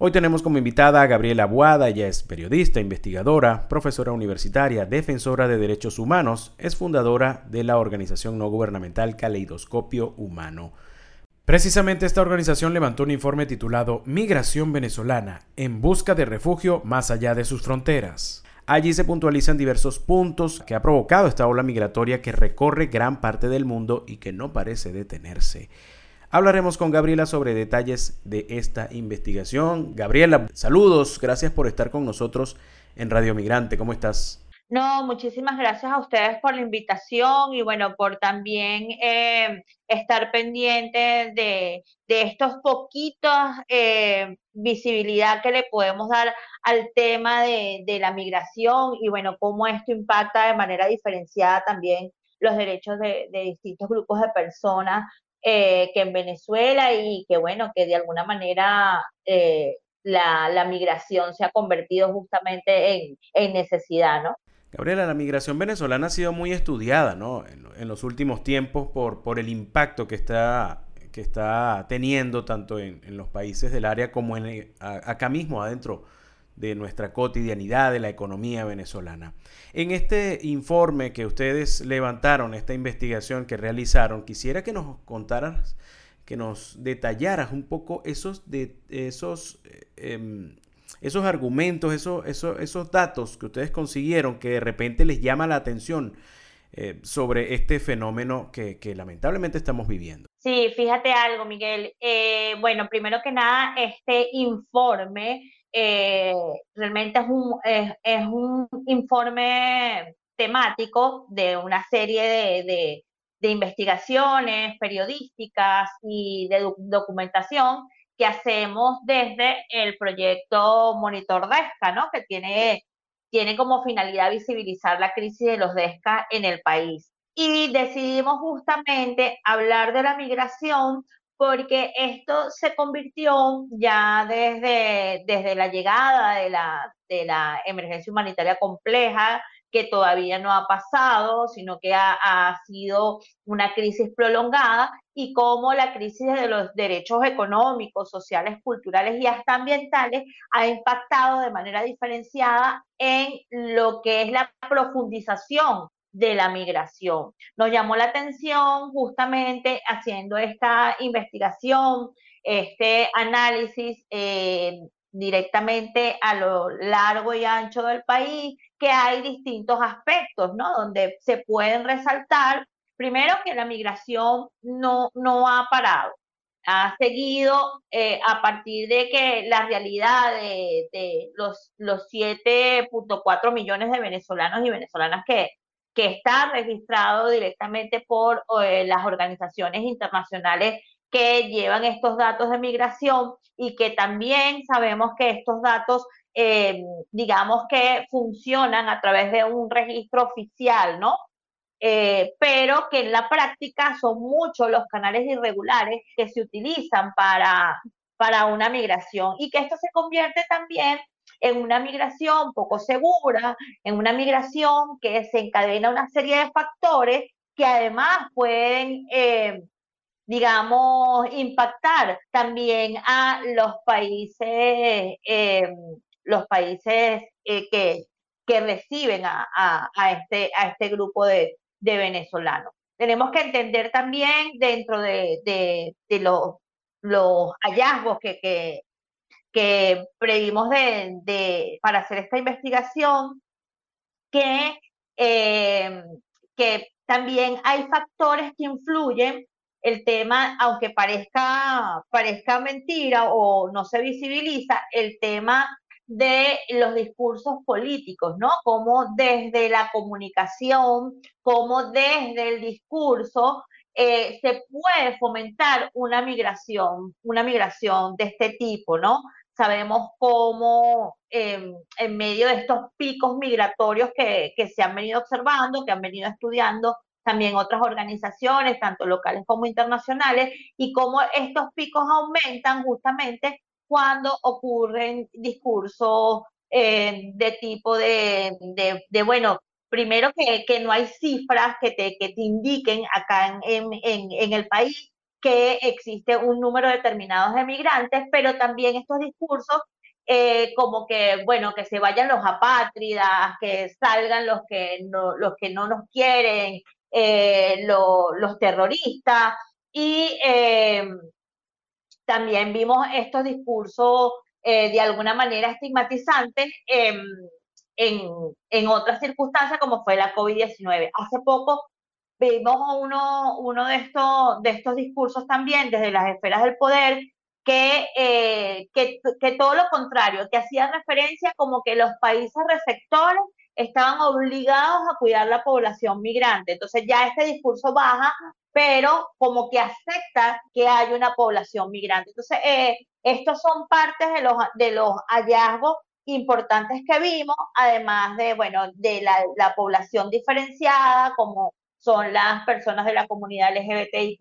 Hoy tenemos como invitada a Gabriela Boada, ella es periodista, investigadora, profesora universitaria, defensora de derechos humanos, es fundadora de la organización no gubernamental Caleidoscopio Humano. Precisamente esta organización levantó un informe titulado Migración venezolana en busca de refugio más allá de sus fronteras. Allí se puntualizan diversos puntos que ha provocado esta ola migratoria que recorre gran parte del mundo y que no parece detenerse. Hablaremos con Gabriela sobre detalles de esta investigación. Gabriela, saludos, gracias por estar con nosotros en Radio Migrante. ¿Cómo estás? No, muchísimas gracias a ustedes por la invitación y bueno, por también eh, estar pendiente de, estos poquitos eh, visibilidad que le podemos dar al tema de, la migración y bueno, cómo esto impacta de manera diferenciada también los derechos de, de distintos grupos de personas eh, que en Venezuela y que bueno, que de alguna manera eh, la, migración se ha convertido justamente en, necesidad, ¿no? Gabriela, la migración venezolana ha sido muy estudiada, ¿no? En, los últimos tiempos por, por el impacto que está, que está teniendo tanto en, los países del área como en, acá mismo adentro de nuestra cotidianidad, de la economía venezolana. En este informe que ustedes levantaron, esta investigación que realizaron, quisiera que nos contaras, que nos detallaras un poco esos, de, esos, em, esos argumentos, esos, esos, esos datos que ustedes consiguieron que de repente les llama la atención eh, sobre este fenómeno que, lamentablemente estamos viviendo. Sí, fíjate algo, Miguel. Eh, bueno, primero que nada, este informe eh, realmente es un, informe temático de una serie de, investigaciones periodísticas y de documentación que hacemos desde el proyecto Monitor DESCA, ¿no? que tiene como finalidad visibilizar la crisis de los DESCA en el país. Y decidimos justamente hablar de la migración porque esto se convirtió ya desde, desde la llegada de la, de la emergencia humanitaria compleja, que todavía no ha pasado, sino que ha, ha, sido una crisis prolongada, y cómo la crisis de los derechos económicos, sociales, culturales y hasta ambientales ha impactado de manera diferenciada en lo que es la profundización de la migración. Nos llamó la atención justamente haciendo esta investigación, este análisis eh, directamente a lo largo y ancho del país, que hay distintos aspectos, ¿no? Donde se pueden resaltar, primero, que la migración no, no ha parado, ha seguido eh, a partir de que la realidad de, de los, los 7.4 millones de venezolanos y venezolanas que, que está registrado directamente por eh, las organizaciones internacionales que llevan estos datos de migración y que también sabemos que estos datos, eh, digamos que funcionan a través de un registro oficial, ¿no? Eh, pero que en la práctica son muchos los canales irregulares que se utilizan para, para una migración y que esto se convierte también en una migración poco segura, en una migración que se encadena una serie de factores que además pueden, eh, digamos, impactar también a los países, eh, los países eh, que, que reciben a, este, a este grupo de, venezolanos. Tenemos que entender también dentro de, los, los hallazgos que, que, que previmos de, para hacer esta investigación, que, eh, que también hay factores que influyen el tema, aunque parezca, parezca mentira o no se visibiliza, el tema de los discursos políticos, ¿no? Como desde la comunicación, como desde el discurso eh, se puede fomentar una migración, una migración de este tipo, ¿no? Sabemos cómo em, en medio de estos picos migratorios que, que se han venido observando, que han venido estudiando también otras organizaciones, tanto locales como internacionales, y cómo estos picos aumentan justamente cuando ocurren discursos eh, de tipo de, de, bueno, primero que, que, no hay cifras que te, que te indiquen acá en, en, en, el país que existe un número determinado de migrantes, pero también estos discursos eh, como que, bueno, que se vayan los apátridas, que salgan los que no, los que no nos quieren, eh, los terroristas, y eh, también vimos estos discursos de alguna manera estigmatizantes en, en, otras circunstancias como fue la COVID-19. Hace poco vimos uno, uno de, estos, de estos discursos también desde las esferas del poder eh, que, que, todo lo contrario, que hacía referencia como que los países receptores estaban obligados a cuidar la población migrante. Entonces ya este discurso baja, pero como que acepta que hay una población migrante. Entonces, eh, estos son partes de los, de los hallazgos importantes que vimos, además de, bueno, de la, la población diferenciada, como son las personas de la comunidad LGBTIQ+,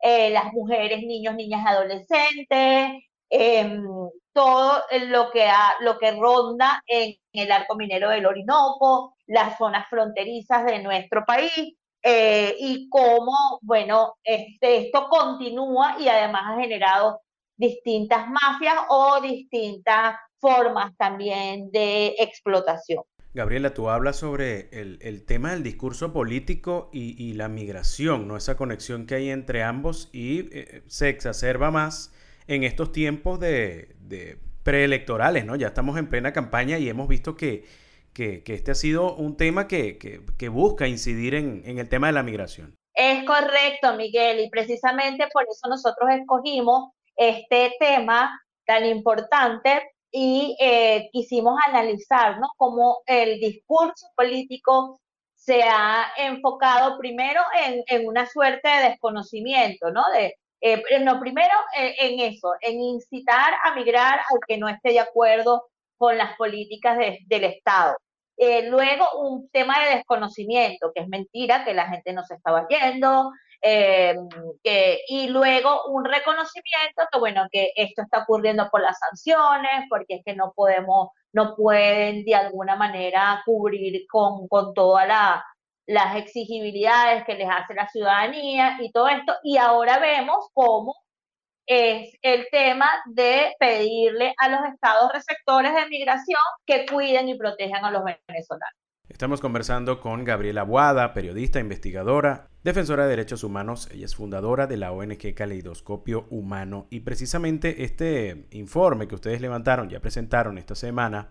eh, las mujeres, niños, niñas, adolescentes, em, todo lo que, lo que ronda en el arco minero del Orinoco, las zonas fronterizas de nuestro país eh, y cómo, bueno, este, esto continúa y además ha generado distintas mafias o distintas formas también de explotación. Gabriela, tú hablas sobre el, tema del discurso político y, la migración, ¿no? Esa conexión que hay entre ambos y eh, se exacerba más en estos tiempos de, preelectorales, ¿no? Ya estamos en plena campaña y hemos visto que, que, este ha sido un tema que, busca incidir en, en el tema de la migración. Es correcto, Miguel, y precisamente por eso nosotros escogimos este tema tan importante y eh, quisimos analizar ¿no? cómo el discurso político se ha enfocado primero en, en una suerte de desconocimiento, ¿no? De, eh, no, primero eh, en eso, en incitar a migrar al que no esté de acuerdo con las políticas del Estado. Eh, luego un tema de desconocimiento, que es mentira, que la gente no se estaba yendo, eh, y luego un reconocimiento que, bueno, que esto está ocurriendo por las sanciones, porque es que no podemos, no pueden de alguna manera cubrir con, con todas las exigibilidades que les hace la ciudadanía y todo esto. Y ahora vemos cómo es el tema de pedirle a los estados receptores de migración que cuiden y protejan a los venezolanos. Estamos conversando con Gabriela Boada, periodista, investigadora, defensora de derechos humanos. Ella es fundadora de la ONG Caleidoscopio Humano. Y precisamente este informe que ustedes levantaron, ya presentaron esta semana,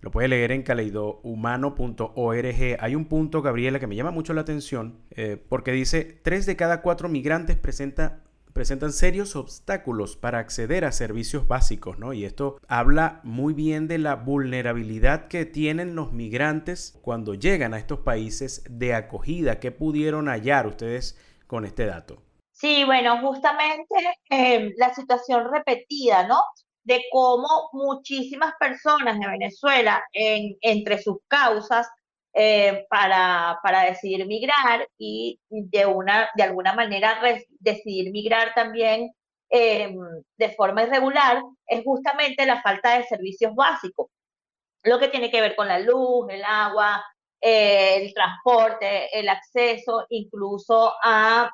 lo puede leer en caleidohumano.org. Hay un punto, Gabriela, que me llama mucho la atención, eh, porque dice, tres de cada cuatro migrantes presenta presentan serios obstáculos para acceder a servicios básicos, ¿no? Y esto habla muy bien de la vulnerabilidad que tienen los migrantes cuando llegan a estos países de acogida. ¿Qué pudieron hallar ustedes con este dato? Sí, bueno, justamente em, la situación repetida, ¿no? De cómo muchísimas personas de Venezuela, en, entre sus causas, eh, para, para, decidir migrar y de, una, de alguna manera decidir migrar también eh, de forma irregular es justamente la falta de servicios básicos, lo que tiene que ver con la luz, el agua, eh, el transporte, el acceso incluso a,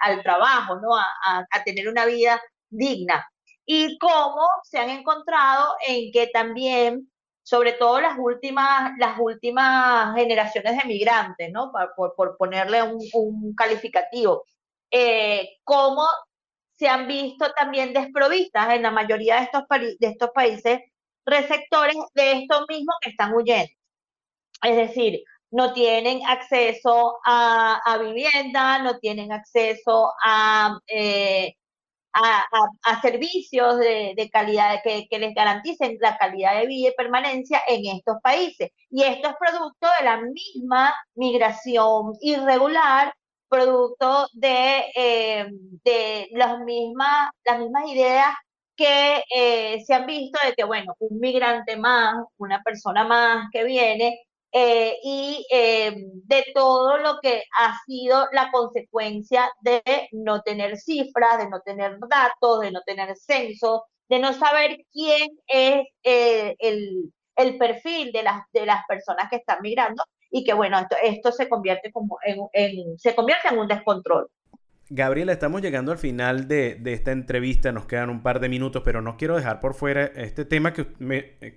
al trabajo, ¿no? A, a tener una vida digna. Y cómo se han encontrado en que también sobre todo las últimas, las últimas generaciones de migrantes, ¿no? Por, ponerle un, calificativo, eh, cómo se han visto también desprovistas en la mayoría de estos, países receptores de estos mismos que están huyendo. Es decir, no tienen acceso a, a vivienda, no tienen acceso a eh, a, servicios de, calidad que, les garanticen la calidad de vida y permanencia en estos países. Y esto es producto de la misma migración irregular, producto de, eh, las, mismas, las mismas ideas que eh, se han visto de que, bueno, un migrante más, una persona más que viene, eh, y eh, de todo lo que ha sido la consecuencia de no tener cifras, de no tener datos, de no tener censo, de no saber quién es eh, el, el, perfil de las, de las personas que están migrando y que bueno, esto, esto se convierte como en, en, se convierte en un descontrol. Gabriela, estamos llegando al final de, esta entrevista, nos quedan un par de minutos, pero no quiero dejar por fuera este tema que,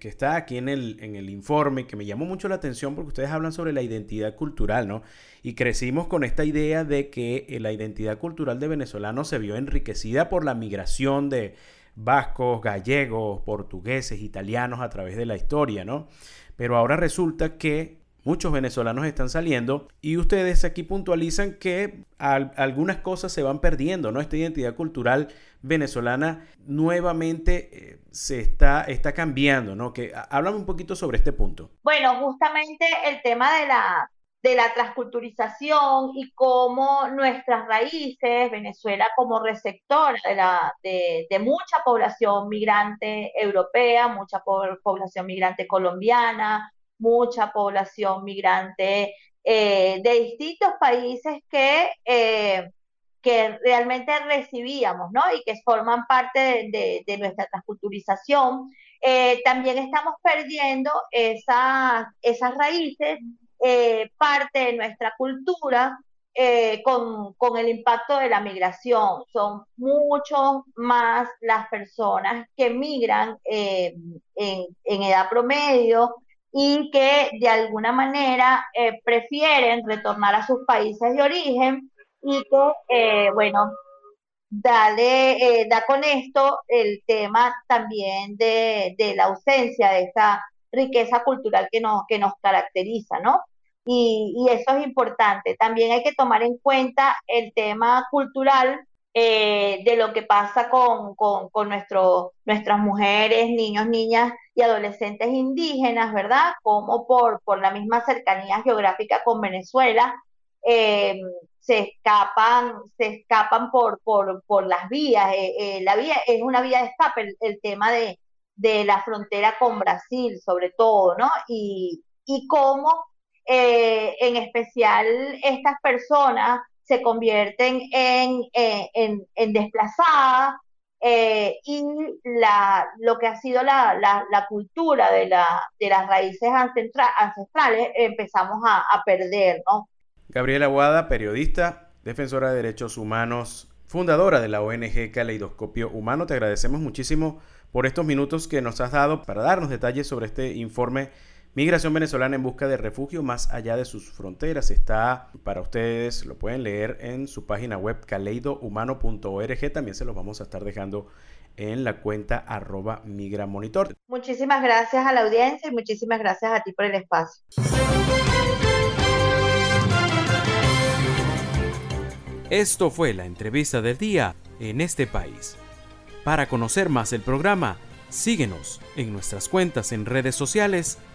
está aquí en el, en el informe, que me llamó mucho la atención porque ustedes hablan sobre la identidad cultural, ¿no? Y crecimos con esta idea de que eh, la identidad cultural de venezolanos se vio enriquecida por la migración de vascos, gallegos, portugueses, italianos a través de la historia, ¿no? Pero ahora resulta que muchos venezolanos están saliendo y ustedes aquí puntualizan que algunas cosas se van perdiendo, ¿no? Esta identidad cultural venezolana nuevamente eh, se está, está cambiando, ¿no? Que háblame un poquito sobre este punto. Bueno, justamente el tema de la de la transculturización y cómo nuestras raíces, Venezuela como receptora de, la, de, mucha población migrante europea, mucha población migrante colombiana, mucha población migrante eh, de distintos países que, eh, que realmente recibíamos, ¿no? Y que forman parte de, nuestra transculturización. Eh, también estamos perdiendo esas, esas raíces parte de nuestra cultura con, con, el impacto de la migración. Son mucho más las personas que migran en, en, edad promedio y que de alguna manera prefieren retornar a sus países de origen y que, bueno, dale, da con esto el tema también de, de, la ausencia de esta riqueza cultural que nos, que nos caracteriza, ¿no? y, eso es importante. También hay que tomar en cuenta el tema cultural eh, de lo que pasa con, con, nuestras mujeres, niños, niñas y adolescentes indígenas, ¿verdad? Como por, por la misma cercanía geográfica con Venezuela, eh, se escapan, se escapan por, por, por las vías. Eh, la vía es una vía de escape, el, tema de, de, la frontera con Brasil, sobre todo, ¿no? Y, y cómo en especial estas personas se convierten en, eh, en, desplazadas eh, y la, lo que ha sido la, la, cultura de, de las raíces ancestrales empezamos a, a perder, ¿no? Gabriela Aguada, periodista, defensora de derechos humanos, fundadora de la ONG Caleidoscopio Humano, te agradecemos muchísimo por estos minutos que nos has dado para darnos detalles sobre este informe Migración venezolana en busca de refugio más allá de sus fronteras. Está para ustedes, lo pueden leer en su página web caleidohumano.org. También se los vamos a estar dejando en la cuenta arroba migramonitor. Muchísimas gracias a la audiencia y muchísimas gracias a ti por el espacio. Esto fue la entrevista del día en este país. Para conocer más el programa, síguenos en nuestras cuentas en redes sociales